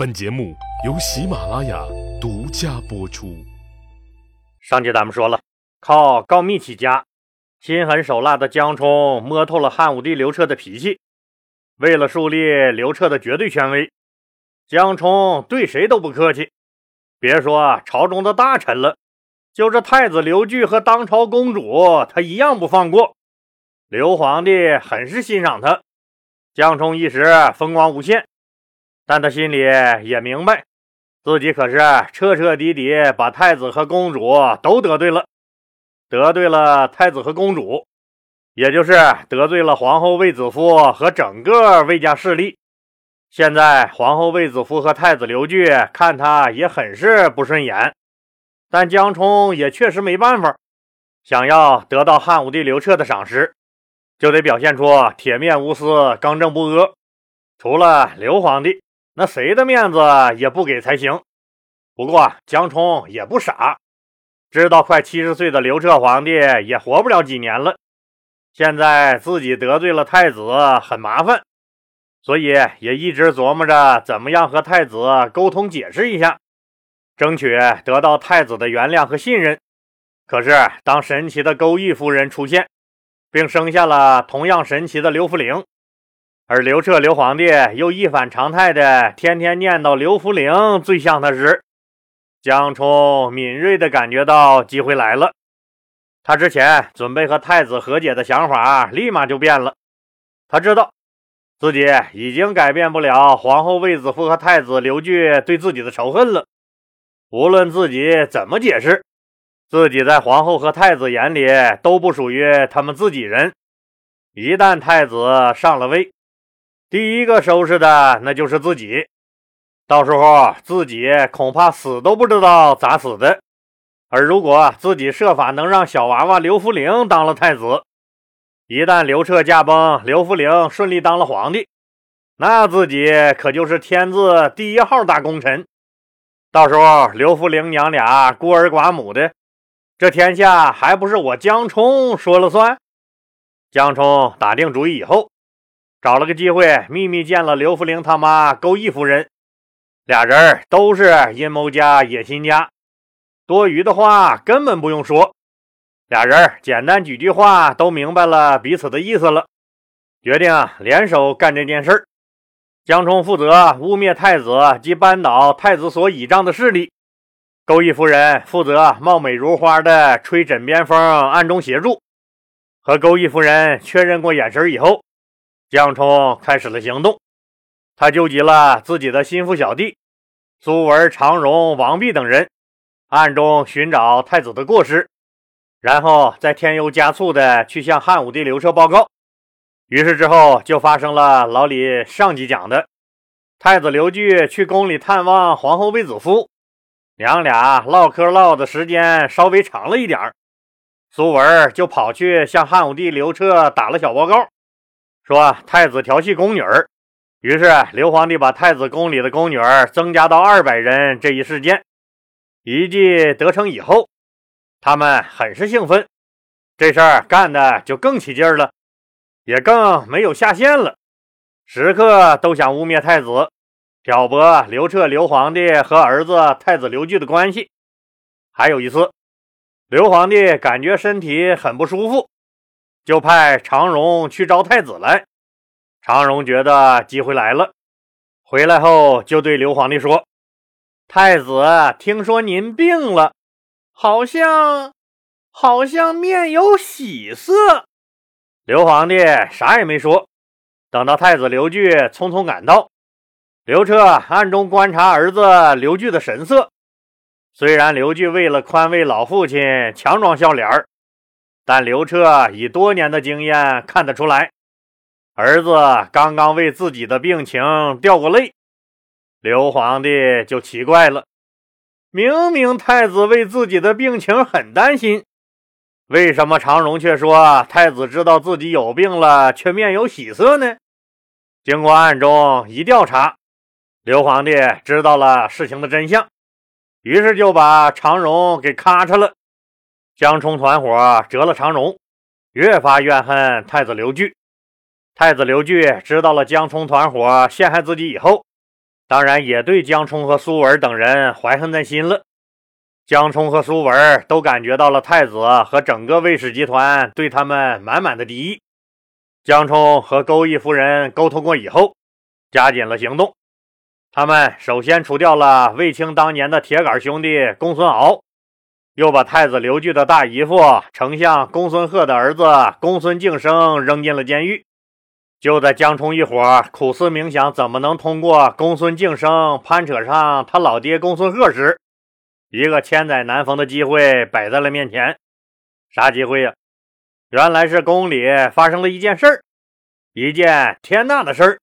本节目由喜马拉雅独家播出。上集咱们说了，靠告密起家，心狠手辣的江冲摸透了汉武帝刘彻的脾气。为了树立刘彻的绝对权威，江冲对谁都不客气。别说朝中的大臣了，就是太子刘据和当朝公主，他一样不放过。刘皇帝很是欣赏他，江冲一时风光无限。但他心里也明白，自己可是彻彻底底把太子和公主都得罪了，得罪了太子和公主，也就是得罪了皇后卫子夫和整个卫家势力。现在皇后卫子夫和太子刘据看他也很是不顺眼，但江冲也确实没办法，想要得到汉武帝刘彻的赏识，就得表现出铁面无私、刚正不阿。除了刘皇帝。那谁的面子也不给才行。不过江冲也不傻，知道快七十岁的刘彻皇帝也活不了几年了。现在自己得罪了太子，很麻烦，所以也一直琢磨着怎么样和太子沟通解释一下，争取得到太子的原谅和信任。可是当神奇的钩弋夫人出现，并生下了同样神奇的刘福陵。而刘彻刘皇帝又一反常态的天天念叨刘福陵最像他时，江冲敏锐的感觉到机会来了。他之前准备和太子和解的想法立马就变了。他知道自己已经改变不了皇后卫子夫和太子刘据对自己的仇恨了。无论自己怎么解释，自己在皇后和太子眼里都不属于他们自己人。一旦太子上了位，第一个收拾的那就是自己，到时候自己恐怕死都不知道咋死的。而如果自己设法能让小娃娃刘福陵当了太子，一旦刘彻驾崩，刘福陵顺利当了皇帝，那自己可就是天字第一号大功臣。到时候刘福陵娘俩孤儿寡母的，这天下还不是我江冲说了算？江冲打定主意以后。找了个机会，秘密见了刘福陵他妈钩弋夫人，俩人都是阴谋家、野心家，多余的话根本不用说。俩人简单几句话都明白了彼此的意思了，决定联手干这件事江冲负责污蔑太子及扳倒太子所倚仗的势力，钩弋夫人负责貌美如花的吹枕边风，暗中协助。和钩弋夫人确认过眼神以后。江冲开始了行动，他纠集了自己的心腹小弟苏文、常荣、王弼等人，暗中寻找太子的过失，然后再添油加醋的去向汉武帝刘彻报告。于是之后就发生了老李上集讲的，太子刘据去宫里探望皇后卫子夫，娘俩唠嗑唠的时间稍微长了一点苏文就跑去向汉武帝刘彻打了小报告。说太子调戏宫女儿，于是刘皇帝把太子宫里的宫女儿增加到二百人。这一事件一计得逞以后，他们很是兴奋，这事儿干的就更起劲儿了，也更没有下限了，时刻都想污蔑太子，挑拨刘彻刘皇帝和儿子太子刘据的关系。还有一次，刘皇帝感觉身体很不舒服。就派常荣去招太子来。常荣觉得机会来了，回来后就对刘皇帝说：“太子听说您病了，好像好像面有喜色。”刘皇帝啥也没说。等到太子刘据匆匆赶到，刘彻暗中观察儿子刘据的神色。虽然刘据为了宽慰老父亲，强装笑脸儿。但刘彻以多年的经验看得出来，儿子刚刚为自己的病情掉过泪。刘皇帝就奇怪了：明明太子为自己的病情很担心，为什么常荣却说太子知道自己有病了，却面有喜色呢？经过暗中一调查，刘皇帝知道了事情的真相，于是就把常荣给咔嚓了。江冲团伙折了长荣，越发怨恨太子刘据。太子刘据知道了江冲团伙陷害自己以后，当然也对江冲和苏文等人怀恨在心了。江冲和苏文都感觉到了太子和整个魏氏集团对他们满满的敌意。江冲和钩弋夫人沟通过以后，加紧了行动。他们首先除掉了卫青当年的铁杆兄弟公孙敖，又把太子刘据的大姨夫丞相公孙贺的儿子公孙敬升扔进了监狱。就在江冲一伙苦思冥想怎么能通过公孙敬升攀扯上他老爹公孙贺时，一个千载难逢的机会摆在了面前，啥机会呀？原来是宫里发生了一件事儿，一件天大的事儿。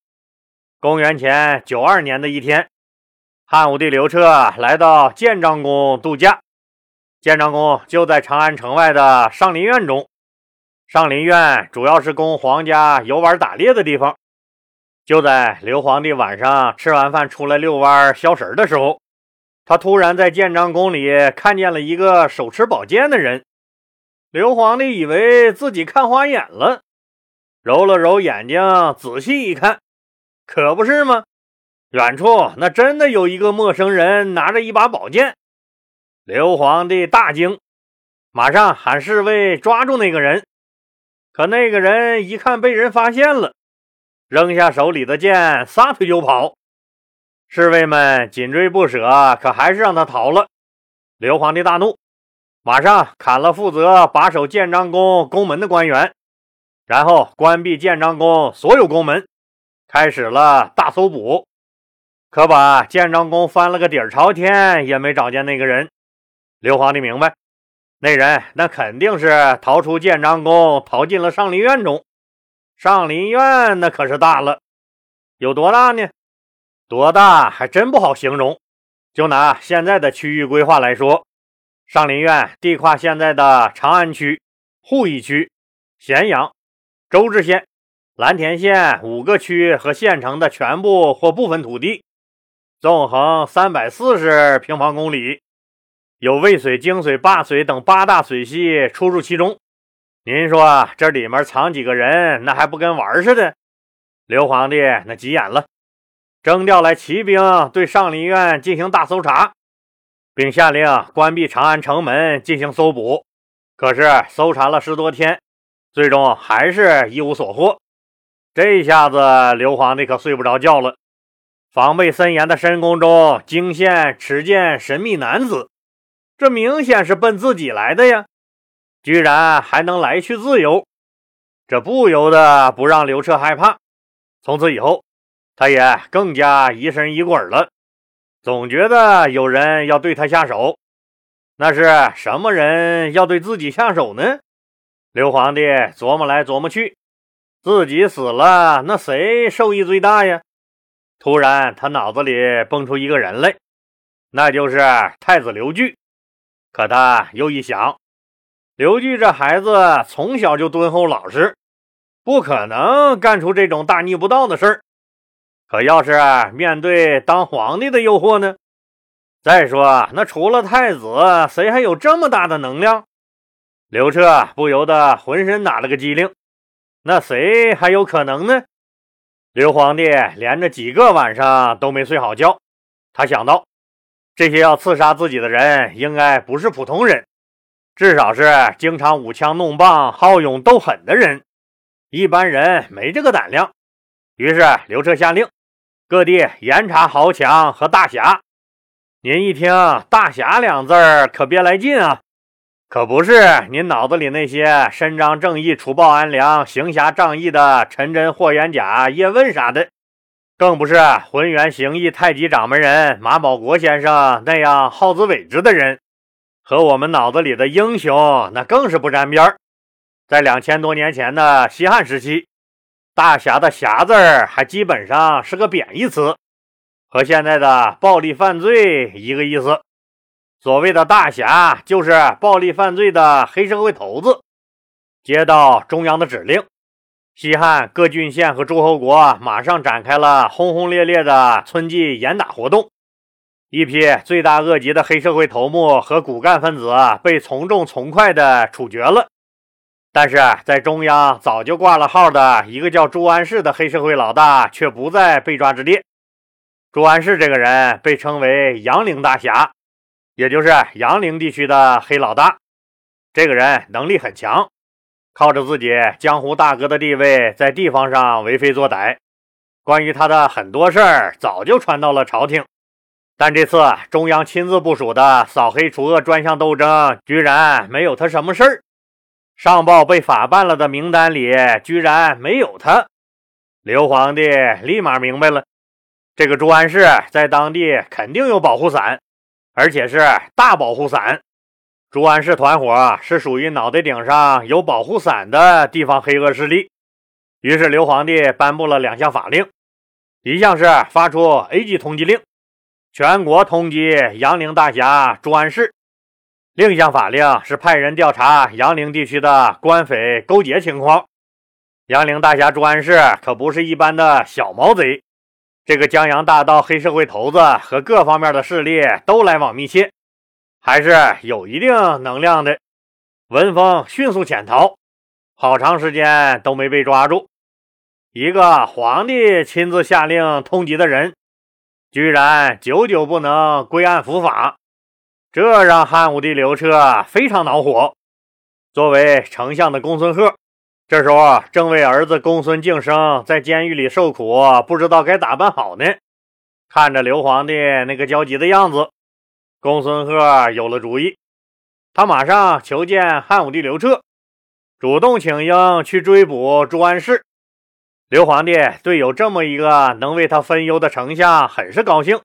公元前九二年的一天，汉武帝刘彻来到建章宫度假。建章宫就在长安城外的上林苑中，上林苑主要是供皇家游玩打猎的地方。就在刘皇帝晚上吃完饭出来遛弯消食的时候。他突然在建章宫里看见了一个手持宝剑的人，刘皇帝以为自己看花眼了，揉了揉眼睛，仔细一看，可不是吗？远处那真的有一个陌生人拿着一把宝剑。刘皇帝大惊，马上喊侍卫抓住那个人。可那个人一看被人发现了，扔下手里的剑，撒腿就跑。侍卫们紧追不舍，可还是让他逃了。刘皇帝大怒，马上砍了负责把守建章宫宫门的官员，然后关闭建章宫所有宫门，开始了大搜捕。可把建章宫翻了个底儿朝天，也没找见那个人。刘皇帝明白，那人那肯定是逃出建章宫，逃进了上林苑中。上林苑那可是大了，有多大呢？多大还真不好形容。就拿现在的区域规划来说，上林苑地跨现在的长安区、鄠邑区、咸阳、周至县、蓝田县五个区和县城的全部或部分土地，纵横三百四十平方公里，有渭水、泾水、灞水等八大水系出入其中。您说这里面藏几个人，那还不跟玩似的？刘皇帝那急眼了。征调来骑兵对上林苑进行大搜查，并下令关闭长安城门进行搜捕。可是搜查了十多天，最终还是一无所获。这下子刘皇帝可睡不着觉了。防备森严的深宫中惊现持剑神秘男子，这明显是奔自己来的呀！居然还能来去自由，这不由得不让刘彻害怕。从此以后。他也更加疑神疑鬼了，总觉得有人要对他下手。那是什么人要对自己下手呢？刘皇帝琢磨来琢磨去，自己死了，那谁受益最大呀？突然，他脑子里蹦出一个人来，那就是太子刘据。可他又一想，刘据这孩子从小就敦厚老实，不可能干出这种大逆不道的事儿。可要是面对当皇帝的诱惑呢？再说，那除了太子，谁还有这么大的能量？刘彻不由得浑身打了个激灵。那谁还有可能呢？刘皇帝连着几个晚上都没睡好觉。他想到，这些要刺杀自己的人，应该不是普通人，至少是经常舞枪弄棒、好勇斗狠的人。一般人没这个胆量。于是，刘彻下令。各地严查豪强和大侠。您一听“大侠”两字儿，可别来劲啊！可不是您脑子里那些伸张正义、除暴安良、行侠仗义的陈真、霍元甲、叶问啥的，更不是浑元形意太极掌门人马保国先生那样好自为之的人。和我们脑子里的英雄，那更是不沾边儿。在两千多年前的西汉时期。大侠的“侠”字儿还基本上是个贬义词，和现在的暴力犯罪一个意思。所谓的大侠，就是暴力犯罪的黑社会头子。接到中央的指令，西汉各郡县和诸侯国马上展开了轰轰烈烈的春季严打活动。一批罪大恶极的黑社会头目和骨干分子被从重从快的处决了。但是在中央早就挂了号的一个叫朱安世的黑社会老大却不在被抓之列。朱安世这个人被称为杨凌大侠，也就是杨凌地区的黑老大。这个人能力很强，靠着自己江湖大哥的地位，在地方上为非作歹。关于他的很多事儿，早就传到了朝廷。但这次中央亲自部署的扫黑除恶专项斗争，居然没有他什么事儿。上报被法办了的名单里，居然没有他。刘皇帝立马明白了，这个朱安世在当地肯定有保护伞，而且是大保护伞。朱安世团伙是属于脑袋顶上有保护伞的地方黑恶势力。于是刘皇帝颁布了两项法令，一项是发出 A 级通缉令。全国通缉杨凌大侠朱安世。另一项法令是派人调查杨凌地区的官匪勾结情况。杨凌大侠朱安世可不是一般的小毛贼，这个江洋大盗、黑社会头子和各方面的势力都来往密切，还是有一定能量的。文峰迅速潜逃，好长时间都没被抓住。一个皇帝亲自下令通缉的人。居然久久不能归案伏法，这让汉武帝刘彻非常恼火。作为丞相的公孙贺，这时候正为儿子公孙敬升在监狱里受苦，不知道该咋办好呢。看着刘皇帝那个焦急的样子，公孙贺有了主意。他马上求见汉武帝刘彻，主动请缨去追捕朱安世。刘皇帝对有这么一个能为他分忧的丞相很是高兴，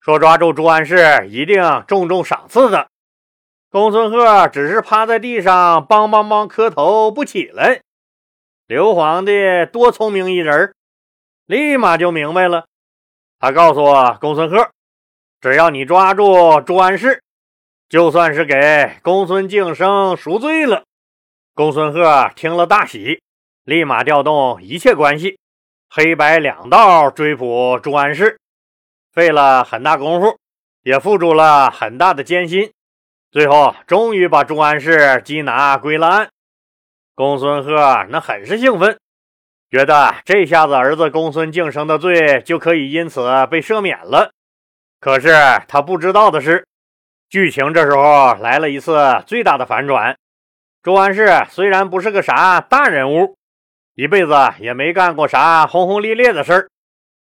说抓住朱安世一定重重赏赐的。公孙贺只是趴在地上梆梆梆磕头不起来。刘皇帝多聪明一人，立马就明白了。他告诉公孙贺，只要你抓住朱安世，就算是给公孙敬生赎罪了。公孙贺听了大喜。立马调动一切关系，黑白两道追捕朱安世，费了很大功夫，也付出了很大的艰辛，最后终于把朱安世缉拿归了案。公孙贺那很是兴奋，觉得这下子儿子公孙敬生的罪就可以因此被赦免了。可是他不知道的是，剧情这时候来了一次最大的反转。朱安世虽然不是个啥大人物。一辈子也没干过啥轰轰烈烈的事儿，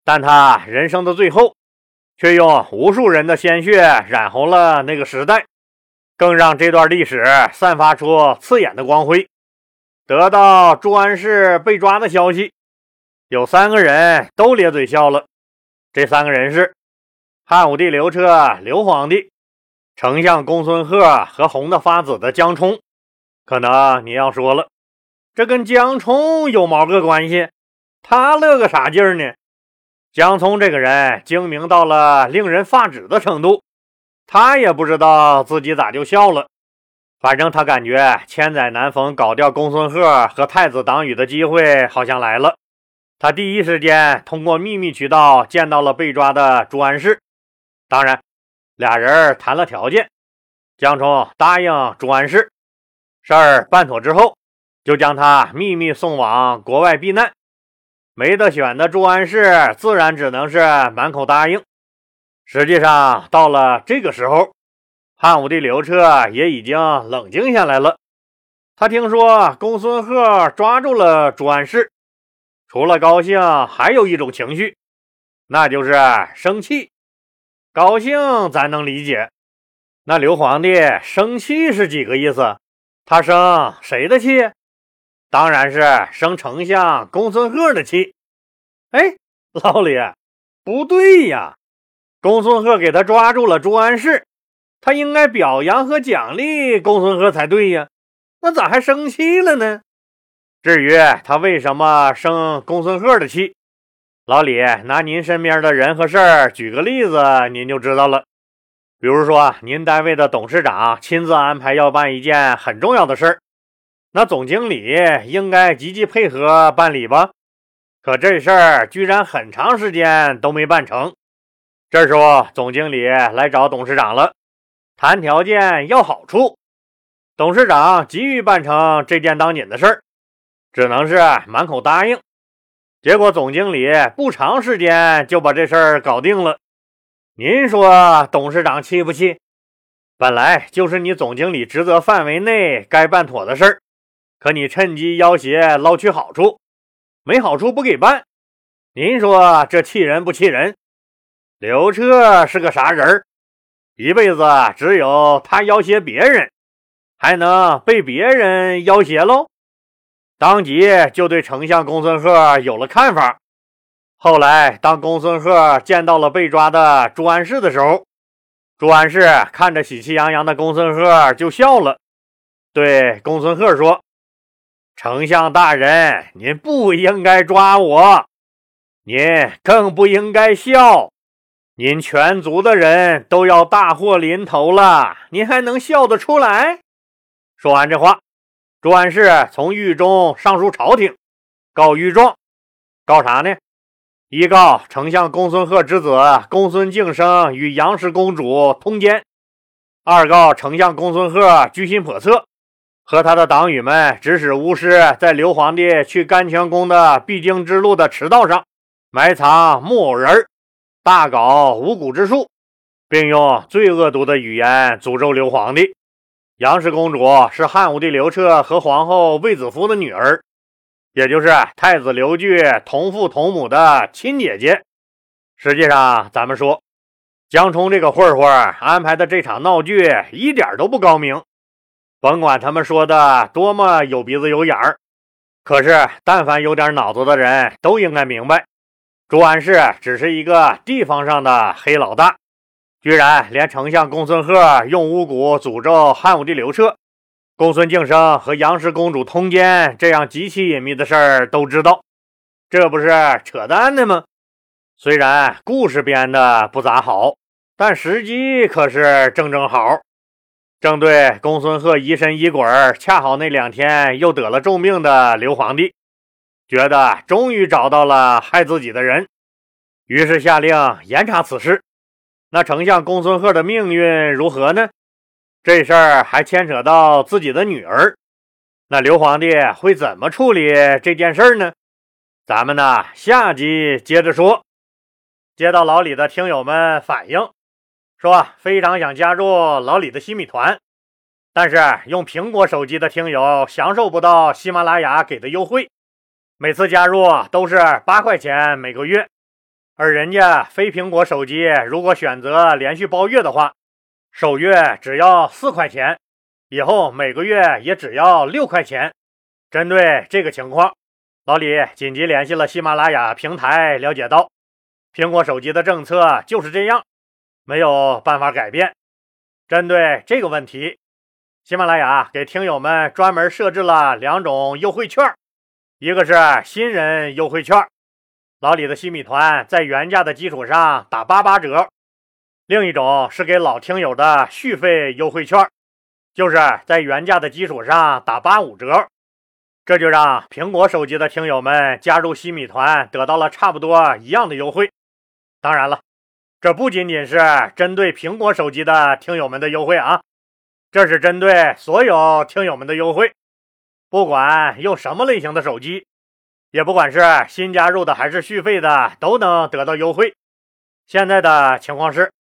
但他人生的最后，却用无数人的鲜血染红了那个时代，更让这段历史散发出刺眼的光辉。得到朱安世被抓的消息，有三个人都咧嘴笑了。这三个人是汉武帝刘彻、刘皇帝、丞相公孙贺和红的发紫的江充。可能你要说了。这跟江冲有毛个关系？他乐个啥劲儿呢？江聪这个人精明到了令人发指的程度，他也不知道自己咋就笑了。反正他感觉千载难逢搞掉公孙贺和太子党羽的机会好像来了。他第一时间通过秘密渠道见到了被抓的朱安世，当然，俩人谈了条件。江冲答应朱安世，事儿办妥之后。就将他秘密送往国外避难，没得选的朱安世自然只能是满口答应。实际上，到了这个时候，汉武帝刘彻也已经冷静下来了。他听说公孙贺抓住了朱安世，除了高兴，还有一种情绪，那就是生气。高兴咱能理解，那刘皇帝生气是几个意思？他生谁的气？当然是生丞相公孙贺的气。哎，老李，不对呀！公孙贺给他抓住了朱安世，他应该表扬和奖励公孙贺才对呀，那咋还生气了呢？至于他为什么生公孙贺的气，老李拿您身边的人和事儿举个例子，您就知道了。比如说，您单位的董事长亲自安排要办一件很重要的事儿。那总经理应该积极配合办理吧？可这事儿居然很长时间都没办成。这时候，总经理来找董事长了，谈条件要好处。董事长急于办成这件当紧的事儿，只能是满口答应。结果总经理不长时间就把这事儿搞定了。您说董事长气不气？本来就是你总经理职责范围内该办妥的事儿，可你趁机要挟捞取好处，没好处不给办。您说这气人不气人？刘彻是个啥人儿？一辈子只有他要挟别人，还能被别人要挟喽？当即就对丞相公孙贺有了看法。后来，当公孙贺见到了被抓的朱安世的时候，朱安世看着喜气洋洋的公孙贺就笑了，对公孙贺说：“丞相大人，您不应该抓我，您更不应该笑。您全族的人都要大祸临头了，您还能笑得出来？”说完这话，朱安世从狱中上书朝廷，告御状，告啥呢？一告丞相公孙贺之子公孙敬生与杨氏公主通奸；二告丞相公孙贺居心叵测，和他的党羽们指使巫师在刘皇帝去甘泉宫的必经之路的驰道上埋藏木偶人，大搞巫蛊之术，并用最恶毒的语言诅咒刘皇帝。杨氏公主是汉武帝刘彻和皇后卫子夫的女儿。也就是太子刘据同父同母的亲姐姐。实际上，咱们说江冲这个混混安排的这场闹剧一点都不高明。甭管他们说的多么有鼻子有眼儿，可是但凡有点脑子的人都应该明白，朱安世只是一个地方上的黑老大，居然连丞相公孙贺用巫蛊诅咒汉武帝刘彻。公孙敬升和杨氏公主通奸这样极其隐秘的事儿都知道，这不是扯淡的吗？虽然故事编的不咋好，但时机可是正正好。正对公孙贺疑神疑鬼，恰好那两天又得了重病的刘皇帝，觉得终于找到了害自己的人，于是下令严查此事。那丞相公孙贺的命运如何呢？这事儿还牵扯到自己的女儿，那刘皇帝会怎么处理这件事儿呢？咱们呢下集接着说。接到老李的听友们反映，说非常想加入老李的新米团，但是用苹果手机的听友享受不到喜马拉雅给的优惠，每次加入都是八块钱每个月，而人家非苹果手机如果选择连续包月的话。首月只要四块钱，以后每个月也只要六块钱。针对这个情况，老李紧急联系了喜马拉雅平台，了解到苹果手机的政策就是这样，没有办法改变。针对这个问题，喜马拉雅给听友们专门设置了两种优惠券，一个是新人优惠券，老李的西米团在原价的基础上打八八折。另一种是给老听友的续费优惠券，就是在原价的基础上打八五折，这就让苹果手机的听友们加入西米团得到了差不多一样的优惠。当然了，这不仅仅是针对苹果手机的听友们的优惠啊，这是针对所有听友们的优惠，不管用什么类型的手机，也不管是新加入的还是续费的，都能得到优惠。现在的情况是。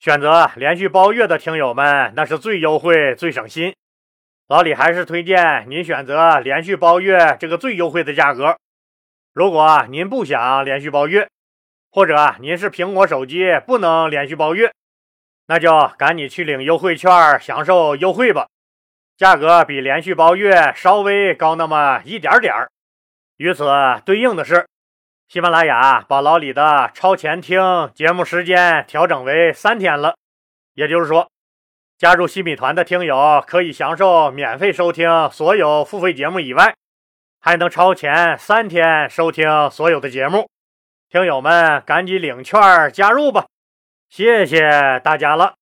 选择连续包月的听友们，那是最优惠、最省心。老李还是推荐您选择连续包月这个最优惠的价格。如果您不想连续包月，或者您是苹果手机不能连续包月，那就赶紧去领优惠券，享受优惠吧。价格比连续包月稍微高那么一点点儿。与此对应的是。喜马拉雅把老李的超前听节目时间调整为三天了，也就是说，加入西米团的听友可以享受免费收听所有付费节目以外，还能超前三天收听所有的节目。听友们赶紧领券加入吧，谢谢大家了。